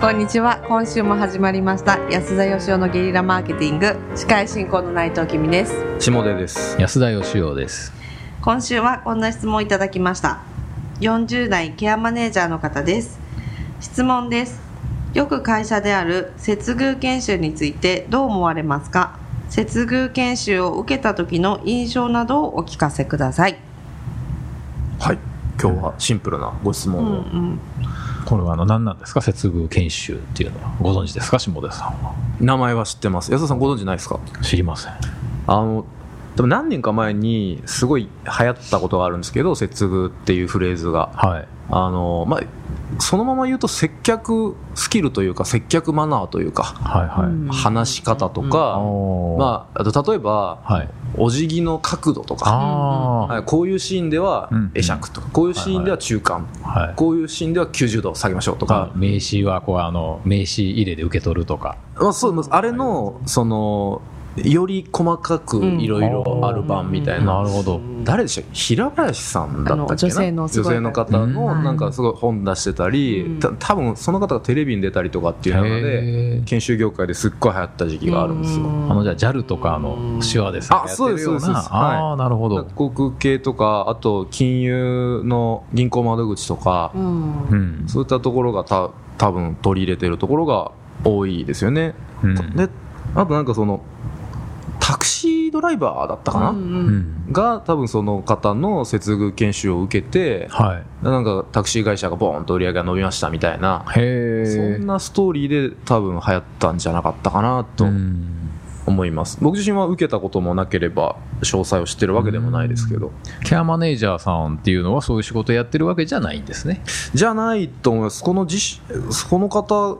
こんにちは。今週も始まりました。安田義雄のゲリラマーケティング。司会進行の内藤君です。下出です。安田義雄です。今週はこんな質問をいただきました。40代ケアマネージャーの方です。質問です。よく会社である接遇研修についてどう思われますか？接遇研修を受けた時の印象などをお聞かせください。はい。今日はシンプルなご質問を、うんうんこれはあの何なんですか？接遇研修っていうのは。ご存知ですか？下出さんは。名前は知ってます。安田さんご存知ないですか？知りません。あのでも何年か前にすごい流行ったことがあるんですけど接遇っていうフレーズが。はい。あのまあそのまま言うと接客スキルというか接客マナーというかはいはい、うん話し方とか、おー。まあ、あと例えばはい。お辞儀の角度とか、あはい、こういうシーンではうん。会釈とかこういうシーンでは中間、あはい。こういうシーンでは90度下げましょうとか、名刺はこうあの名刺入れで受け取るとか。まあ、そうあれのそのより細かくいろいろある版みたいな、なるほど。誰でしたっけ？平林さんだったっけな？女性のすごい。女性の方のうん。なんかすごい本出してたり、うん。た多分その方がテレビに出たりとかっていうので研修業界ですっごい流行った時期があるんですよ。うん。あのじゃあ JAL とかあの手話でさあやってるようそうですそうです。なああなるほど。航空系とかあと金融の銀行窓口とか、うんうん。そういったところがた多分取り入れてるところが多いですよね。うん。であとなんかそのードライバーだったかな、うんううん。んが多分その方の接遇研修を受けてはい。なんかタクシー会社がボーンと売り上げが伸びましたみたいなへそえんなストーリーで多分流行ったんじゃなかったかなとうん。思います、僕自身は受けたこともなければ詳細を知ってるわけでもないですけど。ケアマネージャーさんっていうのはそういう仕事やってるわけじゃないんですね。じゃないと思います。この自この方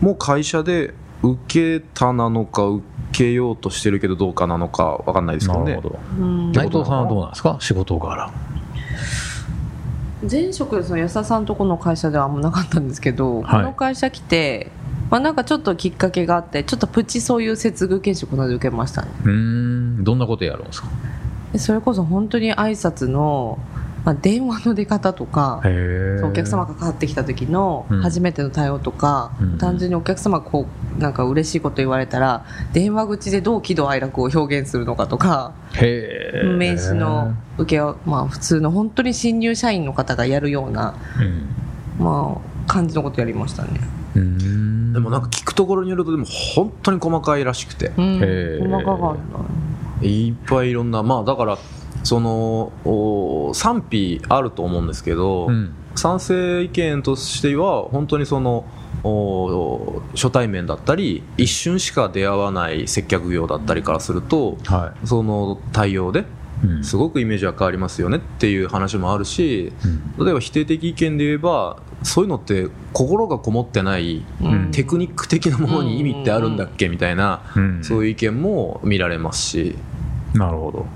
も会社で受けたなのか受けようとしてるけどどうかなのかわかんないですけどね。ど。うん。内藤さんはどうなんですか？仕事柄。前職その安田さんとこの会社ではあんまなかったんですけど、はい。この会社来て、まあ、なんかちょっときっかけがあってちょっとプチそういう接遇研修この間受けましたね。うーん。どんなことやるんですか？でそれこそ本当に挨拶の、まあ、電話の出方とかお客様がかかってきた時のうん。初めての対応とか、うん。単純にお客様がこうなんか嬉しいこと言われたら電話口でどう喜怒哀楽を表現するのかとか名刺の受けを、まあ、普通の本当に新入社員の方がやるような、うん。まあ、感じのことやりましたね。でもなんか聞くところによるとでも本当に細かいらしくて。うん、細かかった。いっぱいいろんなまあだからそのお賛否あると思うんですけど、うん。賛成意見としては本当にそのお初対面だったり一瞬しか出会わない接客業だったりからするとはその対応ですごくイメージは変わりますよねっていう話もあるしうん。例えば否定的意見で言えばそういうのって心がこもってないうん。テクニック的なものに意味ってあるんだっけみたいなうん。そういう意見も見られますし。なるほど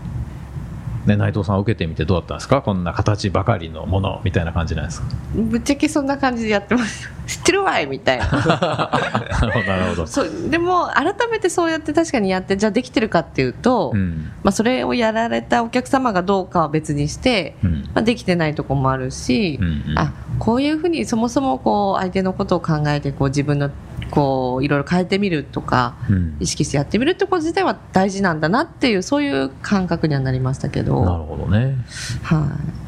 ね、内藤さん受けてみてどうだったんですか？こんな形ばかりのものみたいな感じなんですか？ぶっちゃけそんな感じでやってます。知ってるわいみたいな。なるほどそうでも改めてそうやって確かにやってじゃあできてるかっていうと、うん。まあ、それをやられたお客様がどうかは別にして、うん。まあ、できてないところもあるし、うんうん。あこういうふうにそもそもこう相手のことを考えてこう自分のこういろいろ変えてみるとかうん。意識してやってみるってこと自体は大事なんだなっていうそういう感覚にはなりましたけど。なるほどね。はい。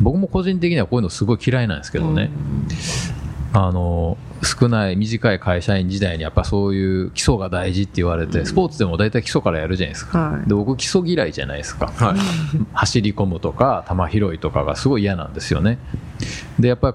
僕も個人的にはこういうのすごい嫌いなんですけどね、あの少ない短い会社員時代にやっぱそういう基礎が大事って言われて、スポーツでも大体基礎からやるじゃないですか、はい。で僕基礎嫌いじゃないですか、はい。走り込むとか球拾いとかがすごい嫌なんですよね。でやっぱ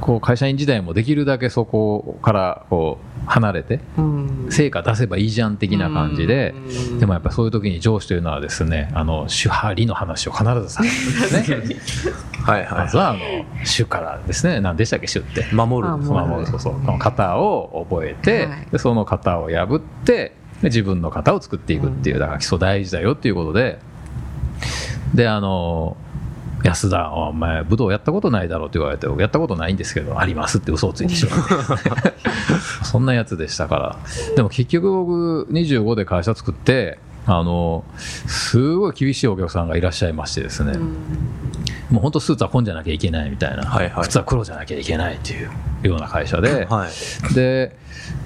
こう会社員時代もできるだけそこからこう離れてうん。成果出せばいいじゃん的な感じでうん。でもやっぱそういう時に上司というのはですねあの主張理の話を必ずされるんですね。はいはまずはあの主からですね何でしたっけ主って。い守る。あもそうそう。この型を覚えて、はい。でその型を破ってで自分の型を作っていくっていうだから基礎大事だよっていうことでであの安田お前武道やったことないだろうって言われてやったことないんですけどありますって嘘をついてしまって そんなやつでしたから。でも結局僕25で会社作ってあのすごい厳しいお客さんがいらっしゃいましてですね、もう本当スーツは紺じゃなきゃいけないみたいな、はいはい。靴は黒じゃなきゃいけないっていうような会社で、はい。で、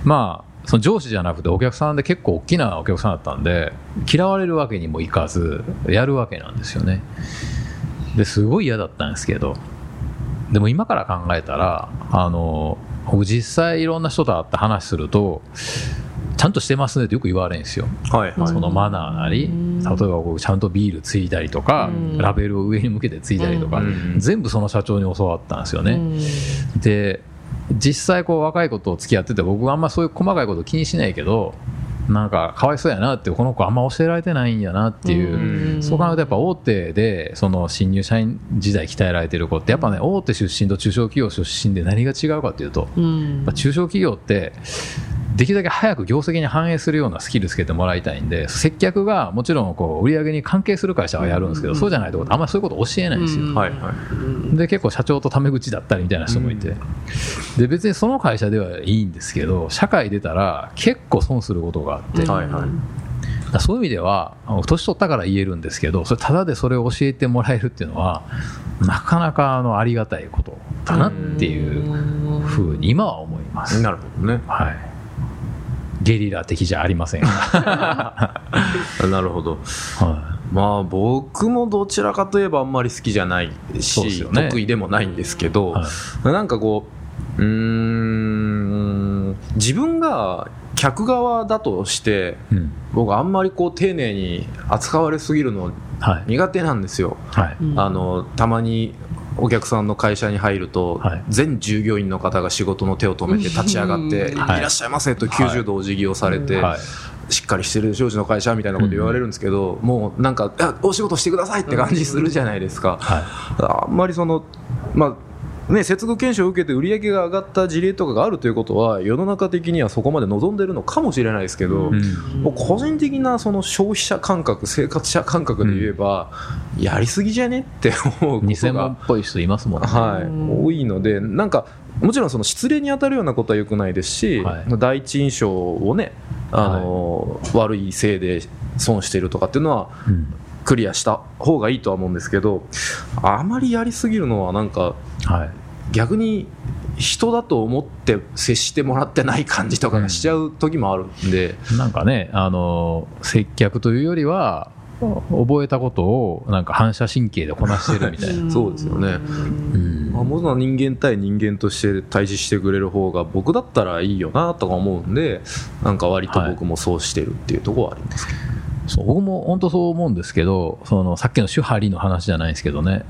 まあ、その上司じゃなくてお客さんで結構大きなお客さんだったんで、嫌われるわけにもいかず、やるわけなんですよね。ですごい嫌だったんですけど、でも今から考えたら、あの、僕実際いろんな人と会って話すると、ちゃんとしてますねってよく言われるんですよ。はいはい。そのマナーなり、例えば僕ちゃんとビールついたりとか、うん。ラベルを上に向けてついたりとか、うん。全部その社長に教わったんですよね。で実際こう若い子と付き合ってて僕はあんまそういう細かいこと気にしないけどなんかかわいそうやなってこの子あんま教えられてないんやなっていう、うん。そう考えるとやっぱ大手でその新入社員時代鍛えられてる子ってやっぱね大手出身と中小企業出身で何が違うかっていうと、中小企業ってできるだけ早く業績に反映するようなスキルつけてもらいたいんで接客がもちろんこう売り上げに関係する会社はやるんですけど、そうじゃないとあんまりそういうこと教えないんですよ。うん。はいはい。で結構社長とタメ口だったりみたいな人もいて、で別にその会社ではいいんですけど社会出たら結構損することがあって、はいはい。らそういう意味では年取ったから言えるんですけどそれただでそれを教えてもらえるっていうのはなかなかあのありがたいことだなっていうふうに今は思います。なるほどね。はいゲリラ的じゃありません。が、なるほど。はまあ僕もどちらかといえばあんまり好きじゃないし、ね。得意でもないんですけど、はい。なんかこううーん自分が客側だとしていうん。僕あんまりこう丁寧に扱われすぎるのはい。苦手なんですよ、はい。うん。あのたまにお客さんの会社に入ると、はい。全従業員の方が仕事の手を止めて立ち上がって、うん。はいいらっしゃいませと90度お辞儀をされて、はい。しっかりしてる上司の会社みたいなこと言われるんですけど、もうなんかお仕事してくださいって感じするじゃないですか、はあんまりそのまあね、接遇研修を受けて売り上げが上がった事例とかがあるということは世の中的にはそこまで望んでるのかもしれないですけど、いうん。個人的なその消費者感覚生活者感覚で言えば、やりすぎじゃねって思うことがっぽい人いますもんね。はい、うん多いのでなんかもちろんその失礼に当たるようなことはよくないですし、はい。第一印象をねあの、悪いせいで損してるとかっていうのはうんクリアした方がいいとは思うんですけどあまりやりすぎるのはなんかはい。逆に人だと思って接してもらってない感じとかがしちゃう時もあるんで、なんかね、あの接客というよりは、覚えたことをなんか反射神経でこなしてるみたいな。そうですよね。うん。まあ、ものは人間対人間として対峙してくれる方が僕だったらいいよなとか思うんでなんか割と僕もそうしてるっていうところはありますけど、そう僕も本当そう思うんですけど、そのさっきの手張りの話じゃないですけどね、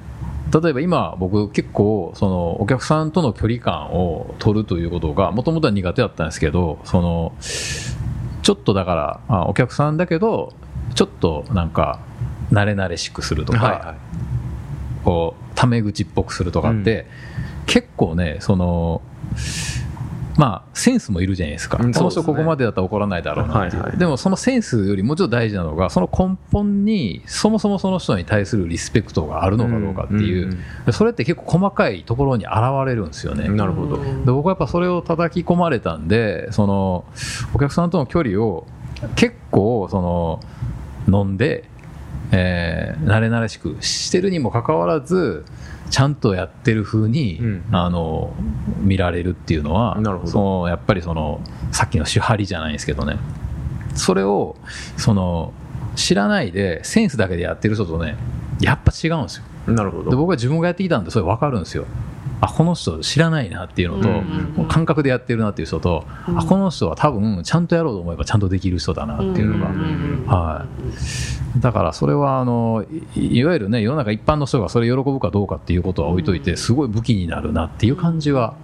例えば今、僕、結構そのお客さんとの距離感を取るということが、もともとは苦手だったんですけど、そのちょっとだから、あお客さんだけど、ちょっとなんか、慣れ慣れしくするとか、はいはい。こうタメ口っぽくするとかって、結構ねそのまあセンスもいるじゃないですか、うんこの人そすね。ここまでだったら怒らないだろうなっていう、はいはい。でもそのセンスよりもうちょっと大事なのがその根本にそもそもその人に対するリスペクトがあるのかどうかっていう、んでそれって結構細かいところに現れるんですよね、なるほど、で僕はやっぱそれを叩き込まれたんでそのお客さんとの距離を結構その飲んで、えー慣れ慣れしくしてるにもかかわらずちゃんとやってる風に、うん。あの見られるっていうのはそのやっぱりそのさっきの手張りじゃないですけどね。それをその知らないでセンスだけでやってる人とねやっぱ違うんですよ。なるほど。で僕は自分がやってきたんでそれ分かるんですよ。あこの人知らないなっていうのと、うんうん感覚でやってるなっていう人と、うん。あこの人は多分ちゃんとやろうと思えばちゃんとできる人だなっていうのが、はい、だからそれはあのいいわゆるね世の中一般の人がそれ喜ぶかどうかっていうことは置いといてすごい武器になるなっていう感じは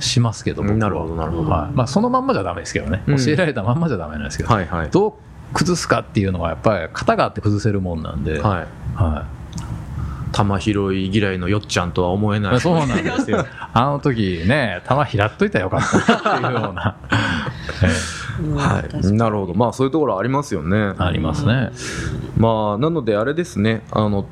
しますけど僕は。なるほどなるほど。はい。まあ、そのまんまじゃダメですけどね、うん。教えられたまんまじゃダメなんですけど、はいはい。どう崩すかっていうのはやっぱり型があって崩せるもんなんで、はい。はい。玉拾い嫌いのよっちゃんとは思えない。そうなんですよ。あの時ね、球拾っといたらよかったなっていうような、はい、なるほど。まあそういうところありますよね。ありますね。まあなのであれですね。あの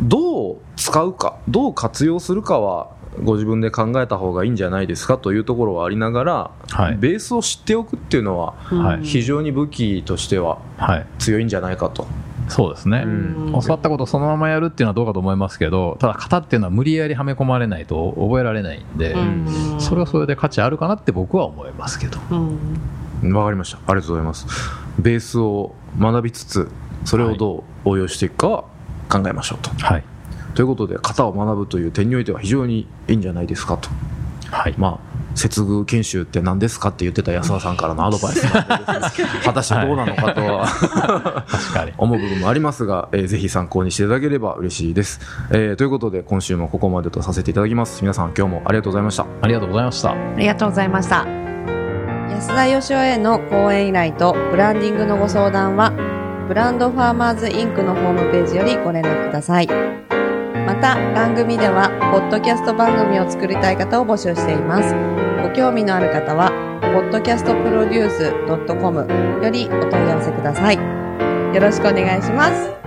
どう使うかどう活用するかはご自分で考えた方がいいんじゃないですか？というところはありながら、はい。ベースを知っておくっていうのははい。非常に武器としてははい。強いんじゃないかと。そうですね、うん。教わったことをそのままやるっていうのはどうかと思いますけどただ型っていうのは無理やりはめ込まれないと覚えられないんで、うん。それはそれで価値あるかなって僕は思いますけど。うんわかりました。ありがとうございます。ベースを学びつつそれをどう応用していくかは考えましょうと、はい。ということで型を学ぶという点においては非常にいいんじゃないですかと。はい。まあ接遇研修って何ですかって言ってた安田さんからのアドバイスなんでですね果たしてどうなのかとは確かに。思う部分もありますが、えーぜひ参考にしていただければ嬉しいです、えーということで今週もここまでとさせていただきます。皆さん今日もありがとうございました。ありがとうございました。ありがとうございました安田義雄への講演依頼とブランディングのご相談はブランドファーマーズインクのホームページよりご連絡ください。また番組ではポッドキャスト番組を作りたい方を募集しています。ご興味のある方は podcastproduce.com よりお問い合わせください。よろしくお願いします。